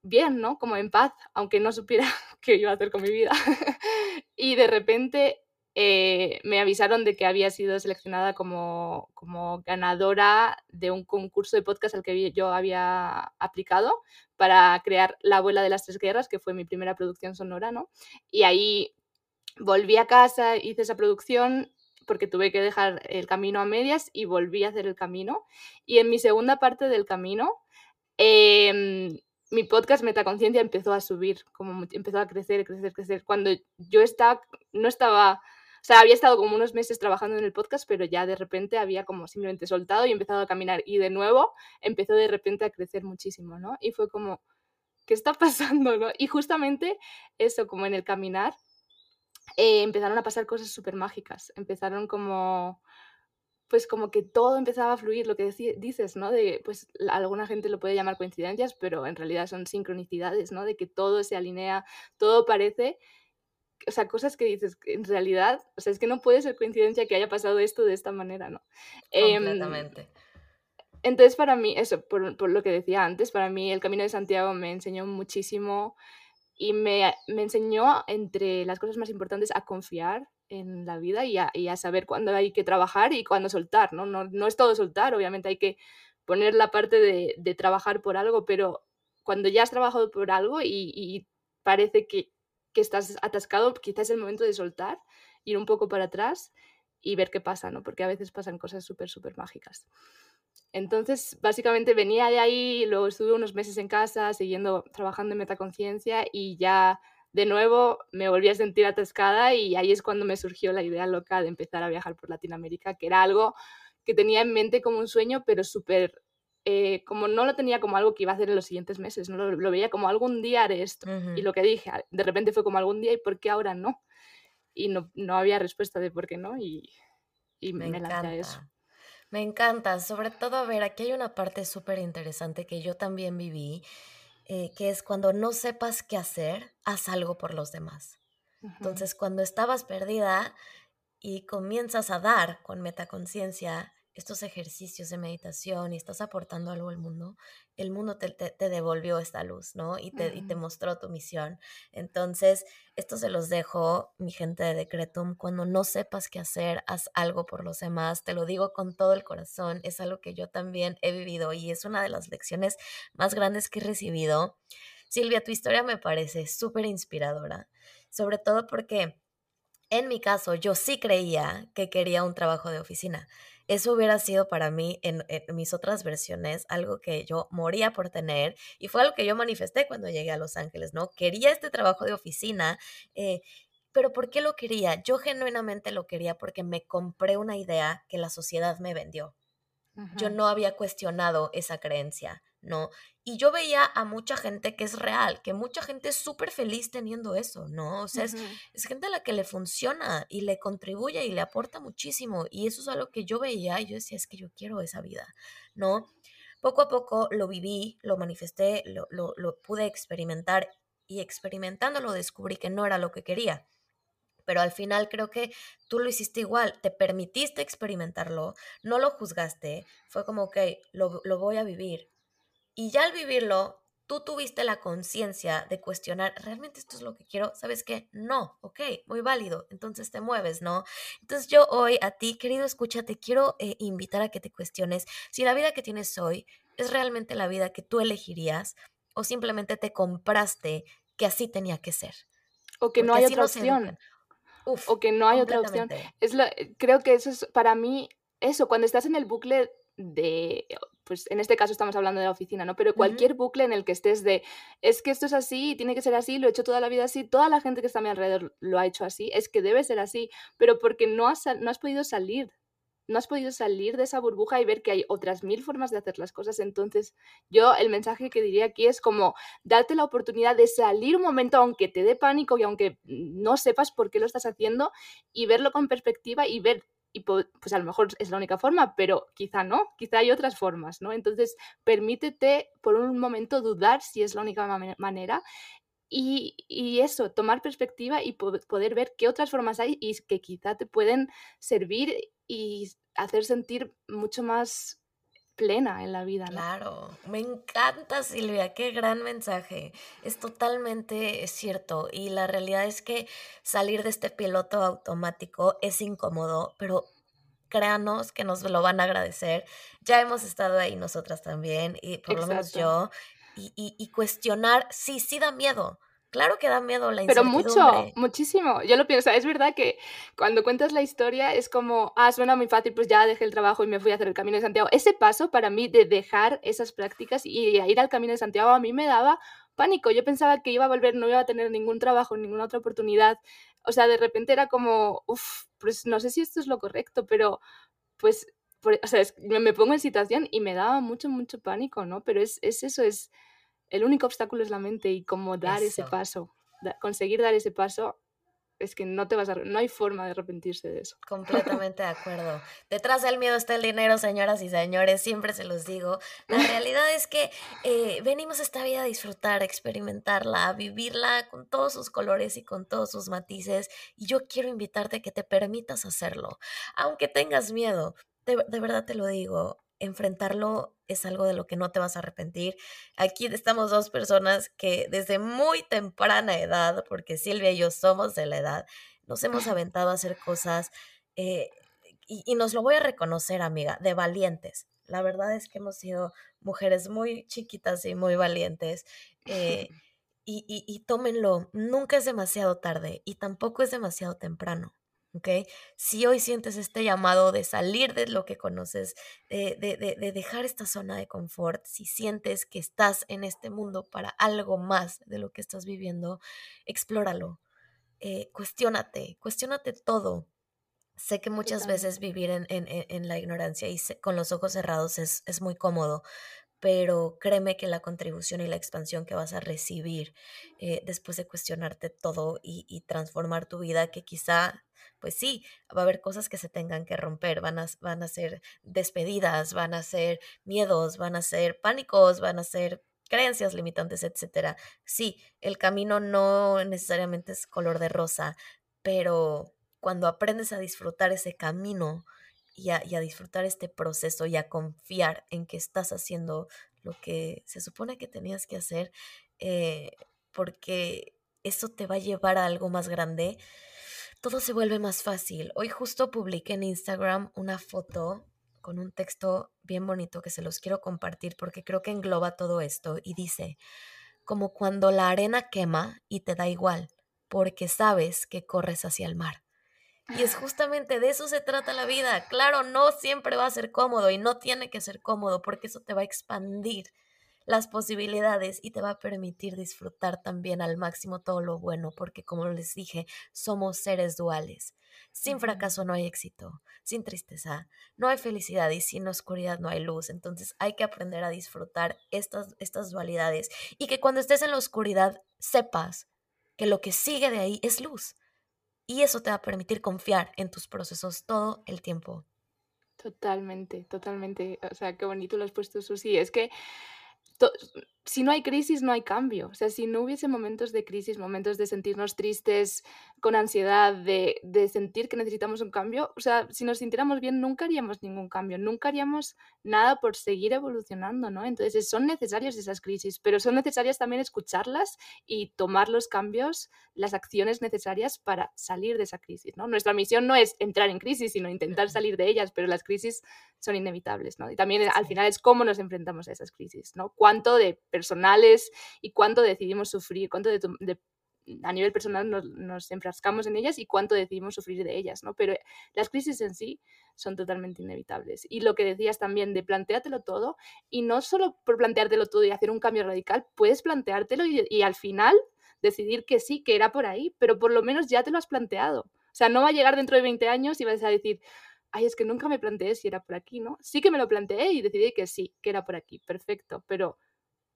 bien, ¿no? Como en paz, aunque no supiera [laughs] qué iba a hacer con mi vida. y de repente eh, me avisaron de que había sido seleccionada como, como, ganadora de un concurso de podcast al que yo había aplicado para crear La abuela de las tres guerras, que fue mi primera producción sonora, ¿no? Y ahí volví a casa, hice esa producción porque tuve que dejar el camino a medias y volví a hacer el camino. Y en mi segunda parte del camino, em, mi podcast Metaconciencia empezó a subir, como empezó a crecer, crecer, crecer. Cuando yo no estaba sea, había estado como unos meses trabajando en el podcast, pero ya de repente había como simplemente soltado y empezado a caminar. Y de nuevo empezó de repente a crecer muchísimo, ¿no? Y fue como, ¿qué está [laughs] pasando, no? Y justamente eso, como en el caminar, eh, empezaron a pasar cosas súper mágicas. Empezaron como pues como que todo empezaba a fluir, lo que dices, ¿no? De, pues alguna gente lo puede llamar coincidencias, pero en realidad son sincronicidades, ¿no? De que todo se alinea, todo parece o sea, cosas que dices, en realidad, o sea, es que no puede ser coincidencia que haya pasado esto de esta manera, ¿no? Em, Completamente. entonces, para mí, eso, por, por, lo que decía antes, para mí el Camino de Santiago me enseñó muchísimo y me, me enseñó, entre las cosas más importantes, a confiar en la vida y a, y a saber cuándo hay que trabajar y cuándo soltar, ¿no? ¿no? No es todo soltar, obviamente hay que poner la parte de, de trabajar por algo, pero cuando ya has trabajado por algo y, y parece que que estás atascado, quizás es el momento de soltar, ir un poco para atrás y ver qué pasa, ¿no? Porque a veces pasan cosas súper, súper mágicas. Entonces, básicamente venía de ahí, luego estuve unos meses en casa siguiendo trabajando en metaconciencia y ya de nuevo me volví a sentir atascada y ahí es cuando me surgió la idea loca de empezar a viajar por Latinoamérica, que era algo que tenía en mente como un sueño, pero súper eh, como no lo tenía como algo que iba a hacer en los siguientes meses, ¿no? lo, veía como algún día haré esto. Y lo que dije, de repente fue como algún día y por qué ahora no. Y no, no había respuesta de por qué no y, y me, me lancé a eso. Me encanta, sobre todo, a ver, aquí hay una parte súper interesante que yo también viví, eh, que es cuando no sepas qué hacer, haz algo por los demás. Entonces, cuando estabas perdida y comienzas a dar con metaconciencia estos ejercicios de meditación y estás aportando algo al mundo, el mundo te, devolvió esta luz, ¿no? Y te, y te, mostró tu misión. Entonces, esto se los dejo, mi gente de Decretum, cuando no sepas qué hacer, haz algo por los demás, te lo digo con todo el corazón, es algo que yo también he vivido y es una de las lecciones más grandes que he recibido. Silvia, tu historia me parece súper inspiradora, sobre todo porque en mi caso yo sí creía que quería un trabajo de oficina eso hubiera sido para mí en, mis otras versiones algo que yo moría por tener y fue algo que yo manifesté cuando llegué a Los Ángeles, ¿no? Quería este trabajo de oficina. Eh, pero ¿por qué lo quería? Yo genuinamente lo quería porque me compré una idea que la sociedad me vendió. Yo no había cuestionado esa creencia. ¿No? Y yo veía a mucha gente que es real, que mucha gente es súper feliz teniendo eso, ¿no? O sea, es, gente a la que le funciona y le contribuye y le aporta muchísimo. Y eso es algo que yo veía y yo decía, es que yo quiero esa vida, ¿no? Poco a poco lo viví, lo manifesté, lo, lo, lo pude experimentar y experimentándolo descubrí que no era lo que quería pero al final creo que tú lo hiciste igual, te permitiste experimentarlo, no lo juzgaste, fue como, ok, lo, lo, voy a vivir, y ya al vivirlo, tú tuviste la conciencia de cuestionar, ¿realmente esto es lo que quiero? ¿Sabes qué? No, ok, muy válido, entonces te mueves, ¿no? Entonces yo hoy a ti, querido escucha, te quiero eh, invitar a que te cuestiones si la vida que tienes hoy es realmente la vida que tú elegirías o simplemente te compraste que así tenía que ser. O que no hay otra opción. o que no hay otra opción. Es lo, creo que eso es para mí, eso, cuando estás en el bucle de, pues en este caso estamos hablando de la oficina, ¿no? Pero cualquier bucle en el que estés de, es que esto es así y tiene que ser así, lo he hecho toda la vida así, toda la gente que está a mi alrededor lo ha hecho así, es que debe ser así, pero porque no has, no has podido salir, no has podido salir de esa burbuja y ver que hay otras mil formas de hacer las cosas. Entonces, yo el mensaje que diría aquí es como darte la oportunidad de salir un momento, aunque te dé pánico y aunque no sepas por qué lo estás haciendo, y verlo con perspectiva y ver y pues a lo mejor es la única forma, pero quizá no, quizá hay otras formas, ¿no? Entonces, permítete por un momento dudar si es la única manera y, y, eso, tomar perspectiva y poder ver qué otras formas hay y que quizá te pueden servir y hacer sentir mucho más plena en la vida. Claro, me encanta Silvia, qué gran mensaje. Es totalmente cierto y la realidad es que salir de este piloto automático es incómodo, pero créanos que nos lo van a agradecer. Ya hemos estado ahí nosotras también y por lo menos yo. Y, y, y cuestionar, sí, sí da miedo, Claro que da miedo la incertidumbre. Pero mucho, muchísimo. Yo lo pienso. Es verdad que cuando cuentas la historia es como, ah, suena muy fácil, pues ya dejé el trabajo y me fui a hacer el Camino de Santiago. Ese paso para mí de dejar esas prácticas y ir al Camino de Santiago a mí me daba pánico. Yo pensaba que iba a volver, no iba a tener ningún trabajo, ninguna otra oportunidad. O sea, de repente era como, uff, pues no sé si esto es lo correcto, pero pues, o sea, me pongo en situación y me daba mucho, mucho pánico, ¿no? Pero es, es eso, es el único obstáculo es la mente y cómo dar ese paso, conseguir dar ese paso es que no te vas a no hay forma de arrepentirse de eso. [laughs] Completamente de acuerdo. Detrás del miedo está el dinero, señoras y señores, siempre se los digo. La realidad es que eh, venimos esta vida a disfrutar, a experimentarla, a vivirla con todos sus colores y con todos sus matices. Y yo quiero invitarte a que te permitas hacerlo, aunque tengas miedo. de verdad te lo digo, enfrentarlo es algo de lo que no te vas a arrepentir. Aquí estamos dos personas que desde muy temprana edad, porque Silvia y yo somos de la edad, nos hemos aventado a hacer cosas eh, y, nos lo voy a reconocer, amiga, de valientes. La verdad es que hemos sido mujeres muy chiquitas y muy valientes. Eh, [laughs] y, y tómenlo, nunca es demasiado tarde y tampoco es demasiado temprano. ¿Ok? Si hoy sientes este llamado de salir de lo que conoces, de, de, dejar esta zona de confort, si sientes que estás en este mundo para algo más de lo que estás viviendo, explóralo, eh, cuestiónate, cuestiónate todo. Sé que muchas veces vivir en, en, en, la ignorancia y con los ojos cerrados es, es muy cómodo, pero créeme que la contribución y la expansión que vas a recibir eh, después de cuestionarte todo y, transformar tu vida, que quizá, pues sí, va a haber cosas que se tengan que romper, van a, van a ser despedidas, van a ser miedos, van a ser pánicos, van a ser creencias limitantes, etcétera. Sí, el camino no necesariamente es color de rosa, pero cuando aprendes a disfrutar ese camino, y a, disfrutar este proceso y a confiar en que estás haciendo lo que se supone que tenías que hacer, eh, porque eso te va a llevar a algo más grande, todo se vuelve más fácil. Hoy justo publiqué en Instagram una foto con un texto bien bonito que se los quiero compartir porque creo que engloba todo esto y dice, como cuando la arena quema y te da igual, porque sabes que corres hacia el mar. Y es justamente de eso se trata la vida. Claro, no siempre va a ser cómodo y no tiene que ser cómodo porque eso te va a expandir las posibilidades y te va a permitir disfrutar también al máximo todo lo bueno, porque como les dije, somos seres duales. Sin fracaso no hay éxito, sin tristeza no hay felicidad y sin oscuridad no hay luz. Entonces hay que aprender a disfrutar estas, estas dualidades y que cuando estés en la oscuridad sepas que lo que sigue de ahí es luz y eso te va a permitir confiar en tus procesos todo el tiempo. Totalmente, totalmente. O sea, qué bonito lo has puesto, Susi. Es que si no hay crisis, no hay cambio. O sea, si no hubiese momentos de crisis, momentos de sentirnos tristes, con ansiedad, de, de, sentir que necesitamos un cambio, o sea, si nos sintiéramos bien, nunca haríamos ningún cambio, nunca haríamos nada por seguir evolucionando, ¿no? Entonces, son necesarias esas crisis, pero son necesarias también escucharlas y tomar los cambios, las acciones necesarias para salir de esa crisis, ¿no? Nuestra misión no es entrar en crisis, sino intentar salir de ellas, pero las crisis son inevitables, ¿no? Y también al final es cómo nos enfrentamos a esas crisis, ¿no? Cuánto de personales y cuánto decidimos sufrir, cuánto a nivel personal nos, enfrascamos en ellas y cuánto decidimos sufrir de ellas, ¿no? Pero las crisis en sí son totalmente inevitables. Y lo que decías también de planteártelo todo, y no solo por planteártelo todo y hacer un cambio radical, puedes planteártelo y, y al final decidir que sí, que era por ahí, pero por lo menos ya te lo has planteado. O sea, no va a llegar dentro de 20 años y vas a decir, ay, es que nunca me planteé si era por aquí, ¿no? Sí que me lo planteé y decidí que sí, que era por aquí, perfecto, pero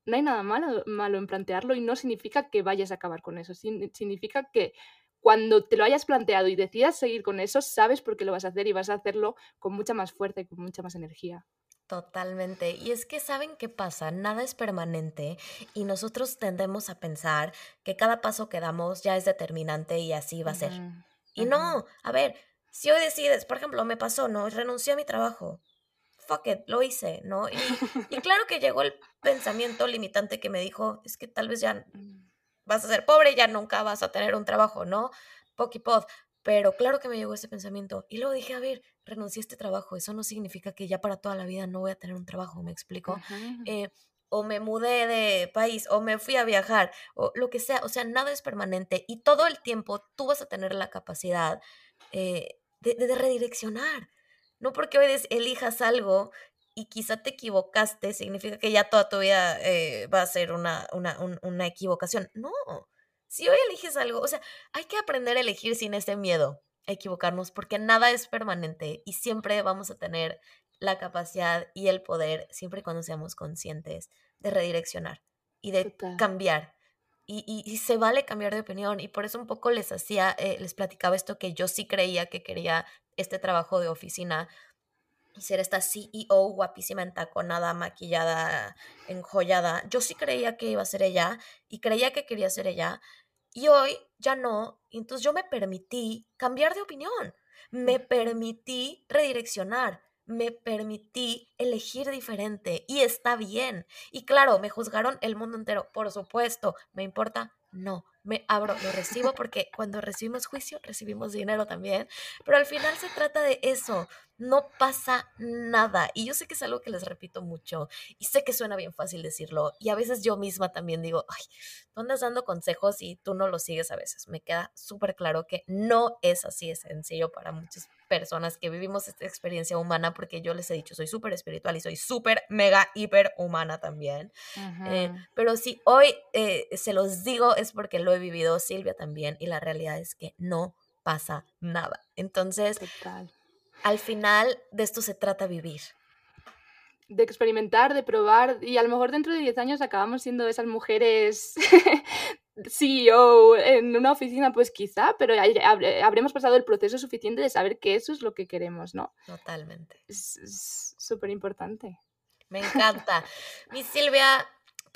no hay nada malo, malo en plantearlo y no significa que vayas a acabar con eso, significa que cuando te lo hayas planteado y decidas seguir con eso, sabes por qué lo vas a hacer y vas a hacerlo con mucha más fuerza y con mucha más energía. Totalmente. Y es que saben qué pasa, nada es permanente y nosotros tendemos a pensar que cada paso que damos ya es determinante y así va a ser. Y no, a ver, si hoy decides, por ejemplo, me pasó, ¿no? Renuncié a mi trabajo fuck it, lo hice, ¿no? Y, [laughs] claro que llegó el pensamiento limitante que me dijo, es que tal vez ya mm. vas a ser pobre, ya nunca vas a tener un trabajo, ¿no? Pokipod. Pero claro que me llegó ese pensamiento. Y luego dije, a ver, renuncié a este trabajo. Eso no significa que ya para toda la vida no voy a tener un trabajo, ¿me explico? Eh, o me mudé de país, o me fui a viajar, o lo que sea. O sea, nada es permanente. Y todo el tiempo tú vas a tener la capacidad eh, de redireccionar. No porque hoy elijas algo y quizá te equivocaste, significa que ya toda tu vida eh, va a ser una, una, una equivocación. No, si hoy eliges algo, o sea, hay que aprender a elegir sin ese miedo a equivocarnos, porque nada es permanente y siempre vamos a tener la capacidad y el poder, siempre y cuando seamos conscientes, de redireccionar y de cambiar. Y, y, se vale cambiar de opinión. Y por eso un poco les hacía, eh, les platicaba esto que yo sí creía que quería este trabajo de oficina y ser esta CEO guapísima, entaconada, maquillada, enjollada. Yo sí creía que iba a ser ella y creía que quería ser ella. Y hoy ya no. Entonces yo me permití cambiar de opinión. Me permití redireccionar. Me permití elegir diferente. Y está bien. Y claro, me juzgaron el mundo entero. Por supuesto. ¿Me importa? No me abro, lo recibo porque cuando recibimos juicio recibimos dinero también, pero al final se trata de eso, no pasa nada. Y yo sé que es algo que les repito mucho y sé que suena bien fácil decirlo y a veces yo misma también digo, ay, tú andas dando consejos y tú no los sigues a veces. Me queda súper claro que no es así de sencillo para muchas personas que vivimos esta experiencia humana porque yo les he dicho, soy súper espiritual y soy súper, mega, hiper humana también. Eh, pero si hoy eh, se los digo es porque lo he vivido Silvia también y la realidad es que no pasa nada. Entonces, al final de esto se trata vivir. de experimentar, de probar, y a lo mejor dentro de 10 años acabamos siendo esas mujeres [laughs] CEO en una oficina, pues quizá, pero habremos pasado el proceso suficiente de saber que eso es lo que queremos, ¿no? Totalmente. Es súper importante. Me encanta. Mi Silvia,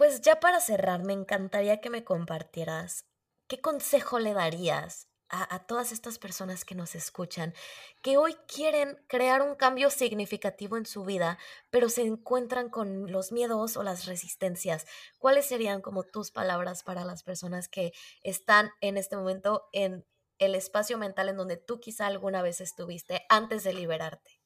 pues ya para cerrar, me encantaría que me compartieras qué consejo le darías a, todas estas personas que nos escuchan, que hoy quieren crear un cambio significativo en su vida, pero se encuentran con los miedos o las resistencias. ¿Cuáles serían como tus palabras para las personas que están en este momento en el espacio mental en donde tú quizá alguna vez estuviste antes de liberarte?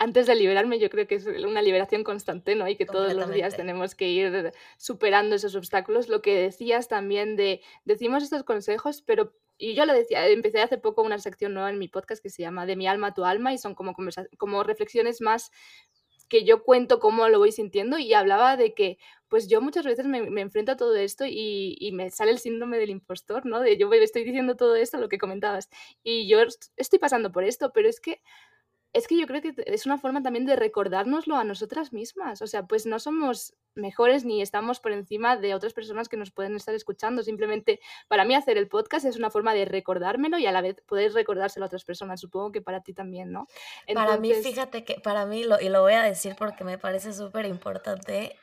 Antes de liberarme, yo creo que es una liberación constante, ¿no? Y que todos los días tenemos que ir superando esos obstáculos. Lo que decías también de, decimos estos consejos, pero y yo lo decía, empecé hace poco una sección nueva en mi podcast que se llama De mi alma a tu alma y son como, como reflexiones más que yo cuento cómo lo voy sintiendo y hablaba de que pues yo muchas veces me, enfrento a todo esto y, y, me sale el síndrome del impostor, ¿no? De yo estoy diciendo todo esto, lo que comentabas, y yo estoy pasando por esto, pero es que es que yo creo que es una forma también de recordárnoslo a nosotras mismas. O sea, pues no somos mejores ni estamos por encima de otras personas que nos pueden estar escuchando. Simplemente para mí hacer el podcast es una forma de recordármelo y a la vez poder recordárselo a otras personas. Supongo que para ti también, ¿no? Para mí, fíjate que para mí, lo, y lo voy a decir porque me parece súper importante,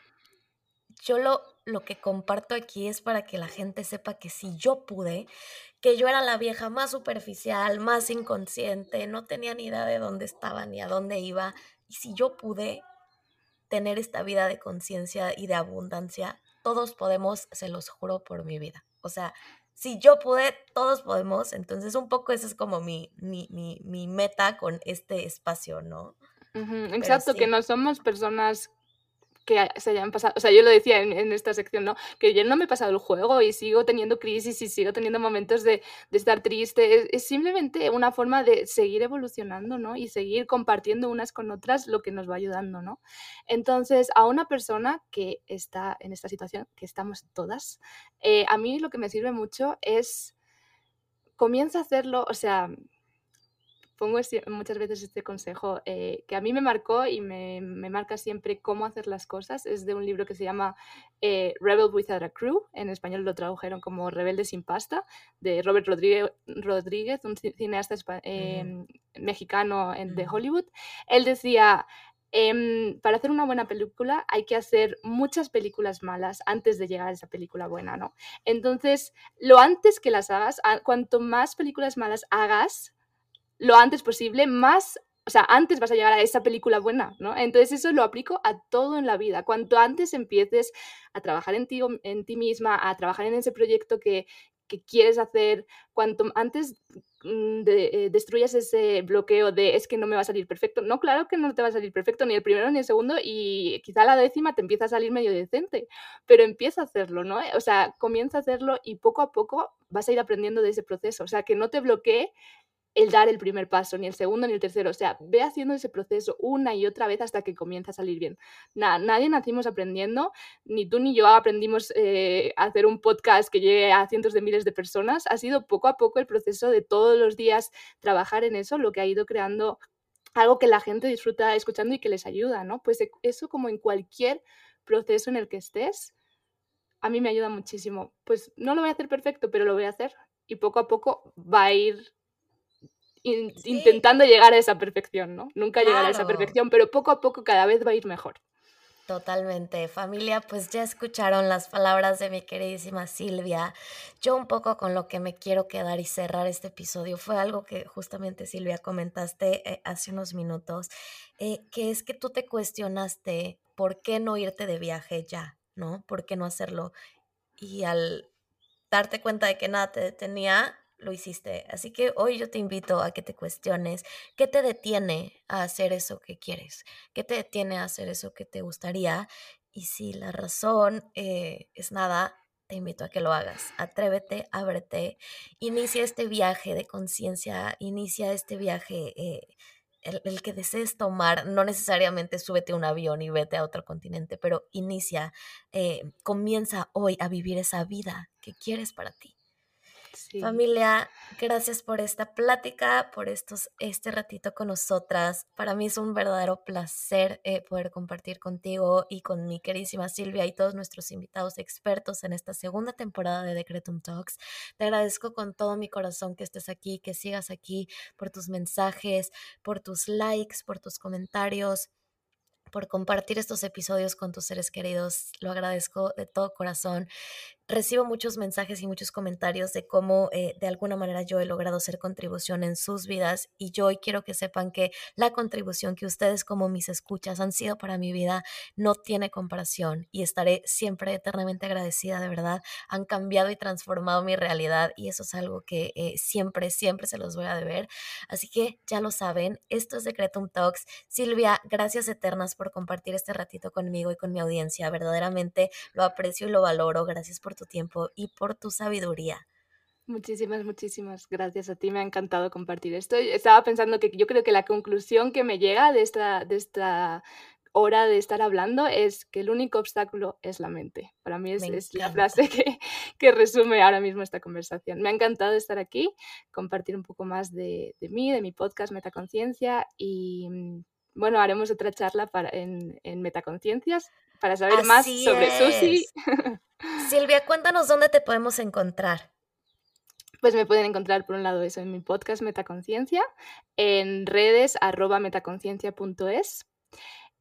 yo lo, lo que comparto aquí es para que la gente sepa que si yo pude, que yo era la vieja más superficial, más inconsciente, no tenía ni idea de dónde estaba ni a dónde iba. Y si yo pude tener esta vida de conciencia y de abundancia, todos podemos, se los juro por mi vida. O sea, si yo pude, todos podemos. Entonces, un poco esa es como mi, mi, mi, meta con este espacio, ¿no? exacto, que no somos personas que se hayan pasado, o sea, yo lo decía en, esta sección, ¿no? Que yo no me he pasado el juego y sigo teniendo crisis y sigo teniendo momentos de, estar triste. Es, simplemente una forma de seguir evolucionando, ¿no? Y seguir compartiendo unas con otras lo que nos va ayudando, ¿no? Entonces, a una persona que está en esta situación, que estamos todas, eh, a mí lo que me sirve mucho es, comienza a hacerlo, o sea, pongo muchas veces este consejo eh, que a mí me marcó y me, marca siempre cómo hacer las cosas. Es de un libro que se llama eh, Rebel Without a Crew. En español lo tradujeron como Rebelde sin pasta, de Robert Rodríguez, un cineasta em, mexicano de Hollywood. Él decía, em, para hacer una buena película hay que hacer muchas películas malas antes de llegar a esa película buena, ¿no? Entonces, lo antes que las hagas, cuanto más películas malas hagas, lo antes posible, más, o sea, antes vas a llegar a esa película buena, ¿no? Entonces eso lo aplico a todo en la vida. Cuanto antes empieces a trabajar en ti, en ti misma, a trabajar en ese proyecto que, quieres hacer, cuanto antes mm, eh, destruyas ese bloqueo de es que no me va a salir perfecto. No, claro que no te va a salir perfecto ni el primero ni el segundo y quizá la décima te empieza a salir medio decente, pero empieza a hacerlo, ¿no? O sea, comienza a hacerlo y poco a poco vas a ir aprendiendo de ese proceso. O sea, que no te bloquee el dar el primer paso, ni el segundo ni el tercero. O sea, ve haciendo ese proceso una y otra vez hasta que comienza a salir bien. nadie nacimos aprendiendo, ni tú ni yo aprendimos eh, a hacer un podcast que llegue a cientos de miles de personas. Ha sido poco a poco el proceso de todos los días trabajar en eso, lo que ha ido creando algo que la gente disfruta escuchando y que les ayuda, ¿no? Pues e, eso como en cualquier proceso en el que estés, a mí me ayuda muchísimo. Pues no lo voy a hacer perfecto, pero lo voy a hacer y poco a poco va a ir intentando llegar a esa perfección, ¿no? Nunca llegar a esa perfección, pero poco a poco cada vez va a ir mejor. Totalmente. Familia, pues ya escucharon las palabras de mi queridísima Silvia. Yo un poco con lo que me quiero quedar y cerrar este episodio fue algo que justamente Silvia comentaste eh, hace unos minutos, eh, que es que tú te cuestionaste por qué no irte de viaje ya, ¿no? ¿Por qué no hacerlo? Y al darte cuenta de que nada te detenía, lo hiciste. Así que hoy yo te invito a que te cuestiones qué te detiene a hacer eso que quieres, qué te detiene a hacer eso que te gustaría. Y si la razón eh, es nada, te invito a que lo hagas. Atrévete, ábrete, inicia este viaje de conciencia, inicia este viaje. Eh, el, que desees tomar, no necesariamente súbete a un avión y vete a otro continente, pero inicia, eh, comienza hoy a vivir esa vida que quieres para ti. Familia, gracias por esta plática, por estos, este ratito con nosotras. Para mí es un verdadero placer eh, poder compartir contigo y con mi queridísima Silvia y todos nuestros invitados expertos en esta segunda temporada de Decretum Talks. Te agradezco con todo mi corazón que estés aquí, que sigas aquí, por tus mensajes, por tus likes, por tus comentarios por compartir estos episodios con tus seres queridos. Lo agradezco de todo corazón recibo muchos mensajes y muchos comentarios de cómo eh, de alguna manera yo he logrado hacer contribución en sus vidas y yo quiero que sepan que la contribución que ustedes como mis escuchas han sido para mi vida no tiene comparación y estaré siempre eternamente agradecida, de verdad. Han cambiado y transformado mi realidad y eso es algo que eh, siempre, siempre se los voy a deber. Así que ya lo saben, esto es Decretum Talks. Silvia, gracias eternas por compartir este ratito conmigo y con mi audiencia. Verdaderamente lo aprecio y lo valoro. Gracias por tu tiempo y por tu sabiduría. Muchísimas, muchísimas gracias a ti. Me ha encantado compartir esto. Estaba pensando que yo creo que la conclusión que me llega de esta, de esta hora de estar hablando es que el único obstáculo es la mente. Para mí es, la frase que, que, resume ahora mismo esta conversación. Me ha encantado estar aquí, compartir un poco más de, de mí, de mi podcast Metaconciencia y mm, bueno, haremos otra charla para, en, en Metaconciencias para saber más sobre Susi. [laughs] Silvia, cuéntanos dónde te podemos encontrar. Pues me pueden encontrar por un lado eso en mi podcast Metaconciencia, en redes arroba metaconciencia.es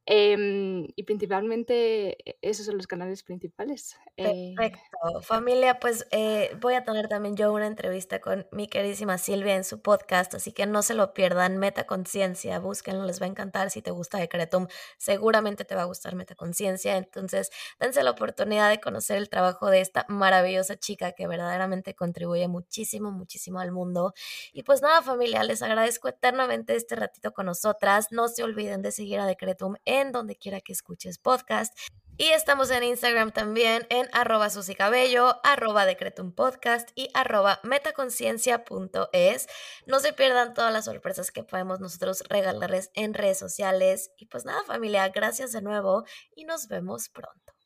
Em, y principalmente e, esos son los canales principales. Eh. Perfecto. Familia, pues eh, voy a tener también yo una entrevista con mi queridísima Silvia en su podcast, así que no se lo pierdan. Metaconciencia, búsquenlo, les va a encantar. Si te gusta Decretum, seguramente te va a gustar Metaconciencia. Entonces, dense la oportunidad de conocer el trabajo de esta maravillosa chica que verdaderamente contribuye muchísimo, muchísimo al mundo. Y pues nada, familia, les agradezco eternamente este ratito con nosotras. No se olviden de seguir a Decretum en en donde quiera que escuches podcast. Y estamos en Instagram también en arroba susicabello, arroba decretum podcast y arroba metaconciencia.es. No se pierdan todas las sorpresas que podemos nosotros regalarles en redes sociales. Y pues nada familia, gracias de nuevo y nos vemos pronto.